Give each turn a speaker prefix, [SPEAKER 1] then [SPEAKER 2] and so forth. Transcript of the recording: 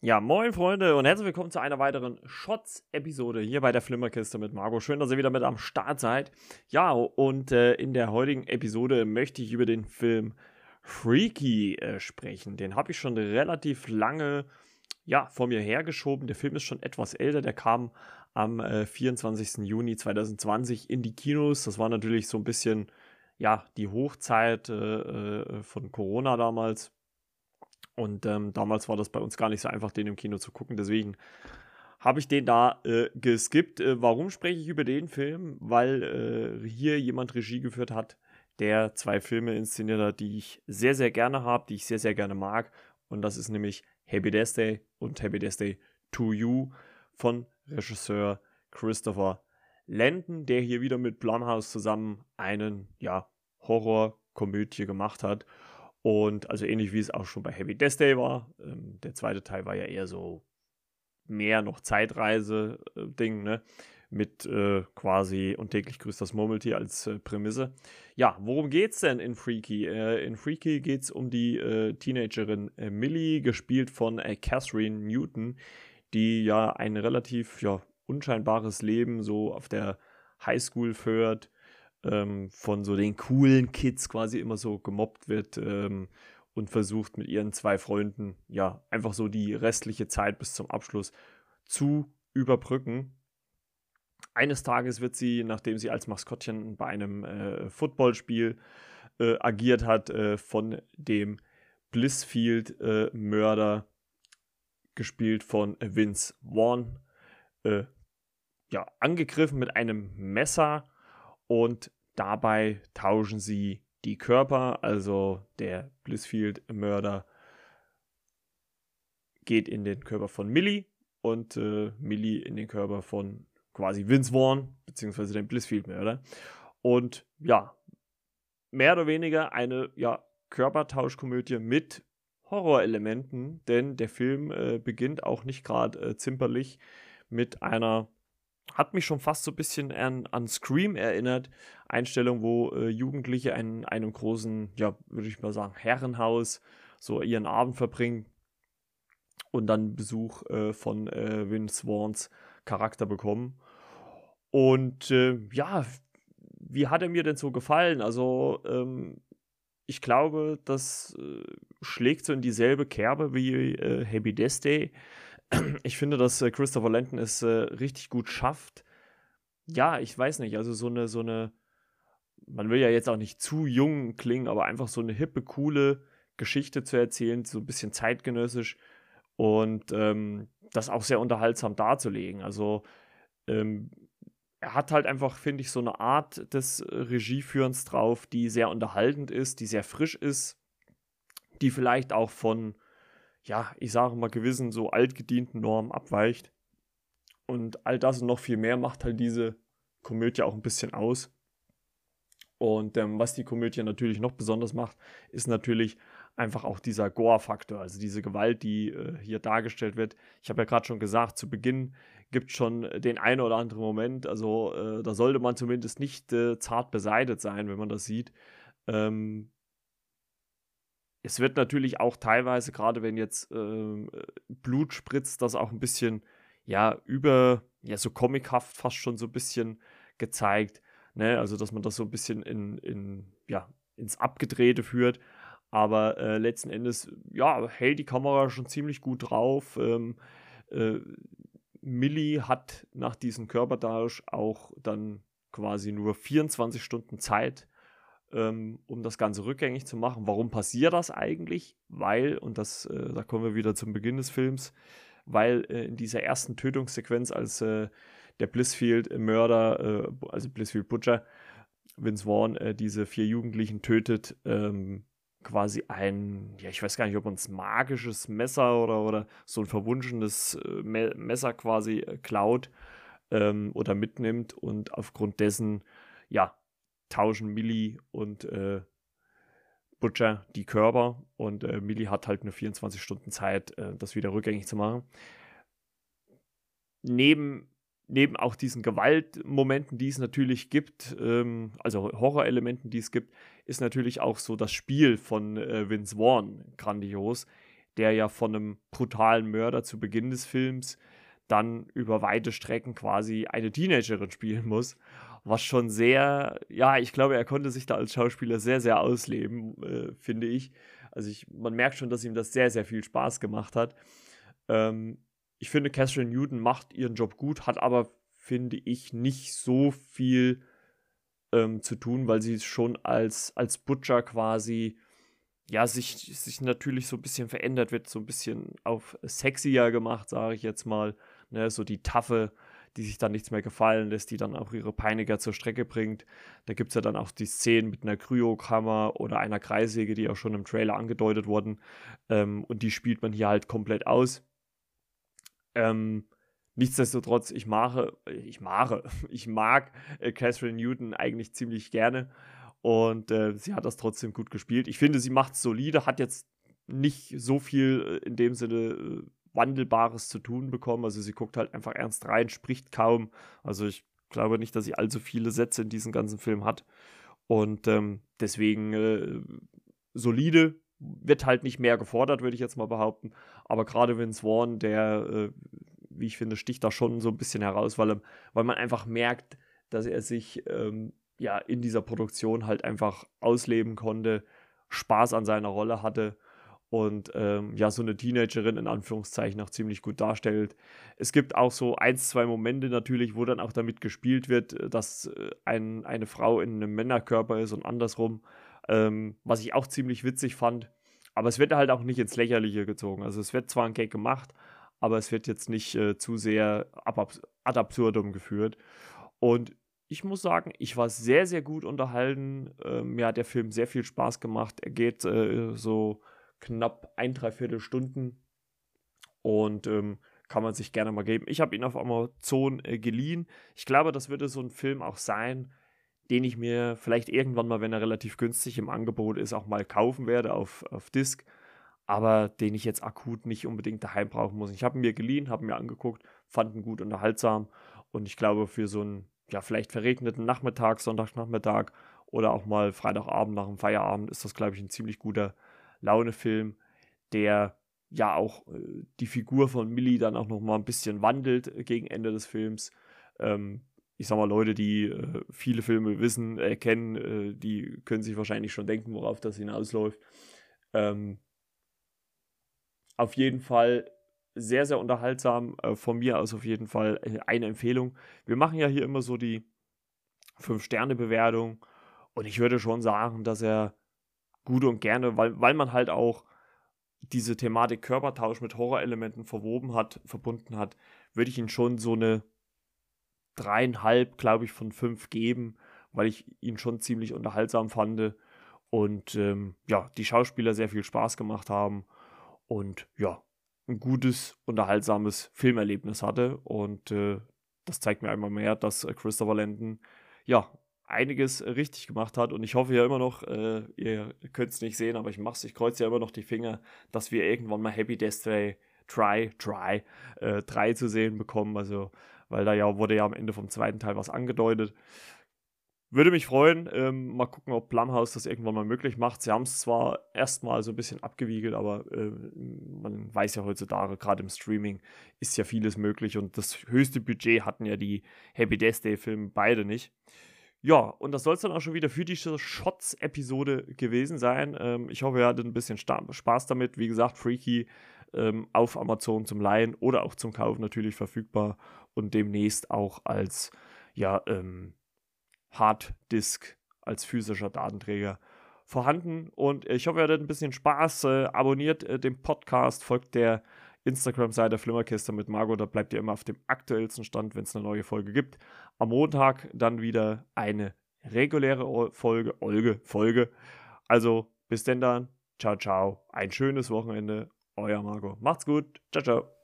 [SPEAKER 1] Ja, moin Freunde und herzlich willkommen zu einer weiteren Shots-Episode hier bei der Flimmerkiste mit Margot. Schön, dass ihr wieder mit am Start seid. Ja, und äh, in der heutigen Episode möchte ich über den Film Freaky äh, sprechen. Den habe ich schon relativ lange ja, vor mir hergeschoben. Der Film ist schon etwas älter. Der kam am äh, 24. Juni 2020 in die Kinos. Das war natürlich so ein bisschen ja, die Hochzeit äh, äh, von Corona damals und ähm, damals war das bei uns gar nicht so einfach, den im Kino zu gucken. Deswegen habe ich den da äh, geskippt. Äh, warum spreche ich über den Film? Weil äh, hier jemand Regie geführt hat, der zwei Filme inszeniert hat, die ich sehr, sehr gerne habe, die ich sehr, sehr gerne mag. Und das ist nämlich Happy Death Day und Happy Death Day to You von Regisseur Christopher Landon, der hier wieder mit Blumhouse zusammen einen, ja, Horror-Komödie gemacht hat. Und also ähnlich wie es auch schon bei Heavy Death Day war. Ähm, der zweite Teil war ja eher so mehr noch Zeitreise-Ding, ne? Mit äh, quasi und täglich grüßt das Murmeltier als äh, Prämisse. Ja, worum geht's denn in Freaky? Äh, in Freaky geht's um die äh, Teenagerin äh, Millie, gespielt von äh, Catherine Newton, die ja ein relativ ja, unscheinbares Leben so auf der Highschool führt ähm, von so den coolen Kids quasi immer so gemobbt wird ähm, und versucht mit ihren zwei Freunden ja einfach so die restliche Zeit bis zum Abschluss zu überbrücken. Eines Tages wird sie, nachdem sie als Maskottchen bei einem äh, Footballspiel äh, agiert hat, äh, von dem Blissfield-Mörder, gespielt von Vince Vaughn, äh, ja, angegriffen mit einem Messer und dabei tauschen sie die Körper, also der Blissfield-Mörder geht in den Körper von Millie und äh, Millie in den Körper von quasi Vince Vaughn, beziehungsweise den Blissfield-Mörder. Und ja, mehr oder weniger eine ja, Körpertauschkomödie mit Horrorelementen, denn der Film äh, beginnt auch nicht gerade äh, zimperlich mit einer hat mich schon fast so ein bisschen an, an Scream erinnert. Einstellung, wo äh, Jugendliche in einem großen, ja, würde ich mal sagen, Herrenhaus so ihren Abend verbringen und dann Besuch äh, von äh, Vince Vaughns Charakter bekommen. Und äh, ja, wie hat er mir denn so gefallen? Also, ähm, ich glaube, das äh, schlägt so in dieselbe Kerbe wie äh, Happy Death Day ich finde, dass äh, Christopher Landon es äh, richtig gut schafft. Ja, ich weiß nicht, also so eine, so eine, man will ja jetzt auch nicht zu jung klingen, aber einfach so eine hippe, coole Geschichte zu erzählen, so ein bisschen zeitgenössisch und ähm, das auch sehr unterhaltsam darzulegen. Also ähm, er hat halt einfach, finde ich, so eine Art des Regieführens drauf, die sehr unterhaltend ist, die sehr frisch ist, die vielleicht auch von ja, ich sage mal, gewissen so altgedienten Normen abweicht. Und all das und noch viel mehr macht halt diese Komödie auch ein bisschen aus. Und ähm, was die Komödie natürlich noch besonders macht, ist natürlich einfach auch dieser Gore-Faktor, also diese Gewalt, die äh, hier dargestellt wird. Ich habe ja gerade schon gesagt, zu Beginn gibt es schon den einen oder anderen Moment, also äh, da sollte man zumindest nicht äh, zart beseitet sein, wenn man das sieht. Ähm, es wird natürlich auch teilweise, gerade wenn jetzt ähm, äh, Blut spritzt, das auch ein bisschen, ja, über, ja, so comichaft fast schon so ein bisschen gezeigt. Ne? Also, dass man das so ein bisschen in, in, ja, ins Abgedrehte führt. Aber äh, letzten Endes, ja, hält die Kamera schon ziemlich gut drauf. Ähm, äh, Millie hat nach diesem Körpertausch auch dann quasi nur 24 Stunden Zeit, ähm, um das Ganze rückgängig zu machen. Warum passiert das eigentlich? Weil, und das, äh, da kommen wir wieder zum Beginn des Films, weil äh, in dieser ersten Tötungssequenz, als äh, der Blissfield-Mörder, äh, also Blissfield Butcher, Vince Vaughn, äh, diese vier Jugendlichen tötet, ähm, quasi ein, ja, ich weiß gar nicht, ob es magisches Messer oder, oder so ein verwunschenes äh, Me Messer quasi klaut ähm, oder mitnimmt und aufgrund dessen, ja, tauschen Millie und äh, Butcher die Körper und äh, Millie hat halt nur 24 Stunden Zeit, äh, das wieder rückgängig zu machen. Neben, neben auch diesen Gewaltmomenten, die es natürlich gibt, ähm, also Horrorelementen, die es gibt, ist natürlich auch so das Spiel von äh, Vince Vaughn grandios, der ja von einem brutalen Mörder zu Beginn des Films dann über weite Strecken quasi eine Teenagerin spielen muss. Was schon sehr, ja, ich glaube, er konnte sich da als Schauspieler sehr, sehr ausleben, äh, finde ich. Also ich, man merkt schon, dass ihm das sehr, sehr viel Spaß gemacht hat. Ähm, ich finde, Catherine Newton macht ihren Job gut, hat aber, finde ich, nicht so viel ähm, zu tun, weil sie schon als, als Butcher quasi, ja, sich, sich natürlich so ein bisschen verändert wird, so ein bisschen auf sexier gemacht, sage ich jetzt mal. Ne, so die Taffe, die sich dann nichts mehr gefallen lässt, die dann auch ihre Peiniger zur Strecke bringt. Da gibt es ja dann auch die Szenen mit einer Kryokammer oder einer Kreissäge, die auch schon im Trailer angedeutet wurden. Ähm, und die spielt man hier halt komplett aus. Ähm, nichtsdestotrotz, ich mache, ich mache, ich mag äh, Catherine Newton eigentlich ziemlich gerne. Und äh, sie hat das trotzdem gut gespielt. Ich finde, sie macht solide, hat jetzt nicht so viel äh, in dem Sinne äh, Wandelbares zu tun bekommen. Also sie guckt halt einfach ernst rein, spricht kaum. Also ich glaube nicht, dass sie allzu viele Sätze in diesem ganzen Film hat. Und ähm, deswegen äh, solide, wird halt nicht mehr gefordert, würde ich jetzt mal behaupten. Aber gerade Vince Vaughn, der, äh, wie ich finde, sticht da schon so ein bisschen heraus, weil, weil man einfach merkt, dass er sich ähm, ja in dieser Produktion halt einfach ausleben konnte, Spaß an seiner Rolle hatte und ähm, ja, so eine Teenagerin in Anführungszeichen auch ziemlich gut darstellt. Es gibt auch so ein, zwei Momente natürlich, wo dann auch damit gespielt wird, äh, dass äh, ein, eine Frau in einem Männerkörper ist und andersrum, ähm, was ich auch ziemlich witzig fand. Aber es wird halt auch nicht ins Lächerliche gezogen. Also es wird zwar ein Gag gemacht, aber es wird jetzt nicht äh, zu sehr ad absurdum geführt. Und ich muss sagen, ich war sehr, sehr gut unterhalten. Äh, mir hat der Film sehr viel Spaß gemacht. Er geht äh, so knapp ein, dreiviertel Stunden und ähm, kann man sich gerne mal geben. Ich habe ihn auf Amazon äh, geliehen. Ich glaube, das würde so ein Film auch sein, den ich mir vielleicht irgendwann mal, wenn er relativ günstig im Angebot ist, auch mal kaufen werde auf, auf Disc, aber den ich jetzt akut nicht unbedingt daheim brauchen muss. Ich habe ihn mir geliehen, habe mir angeguckt, fand ihn gut unterhaltsam und ich glaube, für so einen ja, vielleicht verregneten Nachmittag, Sonntagnachmittag oder auch mal Freitagabend nach dem Feierabend ist das, glaube ich, ein ziemlich guter Laune-Film, der ja auch äh, die Figur von Millie dann auch noch mal ein bisschen wandelt äh, gegen Ende des Films. Ähm, ich sag mal, Leute, die äh, viele Filme wissen, äh, kennen, äh, die können sich wahrscheinlich schon denken, worauf das hinausläuft. Ähm, auf jeden Fall sehr, sehr unterhaltsam. Äh, von mir aus auf jeden Fall eine Empfehlung. Wir machen ja hier immer so die 5-Sterne-Bewertung. Und ich würde schon sagen, dass er gut und gerne, weil, weil man halt auch diese Thematik Körpertausch mit Horrorelementen verwoben hat, verbunden hat, würde ich ihn schon so eine dreieinhalb, glaube ich, von fünf geben, weil ich ihn schon ziemlich unterhaltsam fand und ähm, ja, die Schauspieler sehr viel Spaß gemacht haben und ja, ein gutes, unterhaltsames Filmerlebnis hatte und äh, das zeigt mir einmal mehr, dass äh, Christopher Landon ja einiges richtig gemacht hat. Und ich hoffe ja immer noch, äh, ihr könnt es nicht sehen, aber ich mach's, ich kreuze ja immer noch die Finger, dass wir irgendwann mal Happy Death Day Try, Try, äh, 3 zu sehen bekommen. Also, weil da ja wurde ja am Ende vom zweiten Teil was angedeutet. Würde mich freuen. Ähm, mal gucken, ob Blumhouse das irgendwann mal möglich macht. Sie haben es zwar erstmal so ein bisschen abgewiegelt, aber äh, man weiß ja heutzutage, gerade im Streaming ist ja vieles möglich und das höchste Budget hatten ja die Happy Death Day-Filme beide nicht. Ja, und das soll es dann auch schon wieder für diese Shots-Episode gewesen sein. Ähm, ich hoffe, ihr hattet ein bisschen Spaß damit. Wie gesagt, Freaky ähm, auf Amazon zum Leihen oder auch zum Kaufen natürlich verfügbar und demnächst auch als ja, ähm, Harddisk, als physischer Datenträger vorhanden. Und ich hoffe, ihr hattet ein bisschen Spaß. Äh, abonniert äh, den Podcast, folgt der Instagram-Seite Flimmerkiste mit Margot, da bleibt ihr immer auf dem aktuellsten Stand, wenn es eine neue Folge gibt. Am Montag dann wieder eine reguläre Folge, Olge, Folge. Also bis denn dann. Ciao, ciao. Ein schönes Wochenende. Euer Margot. Macht's gut. Ciao, ciao.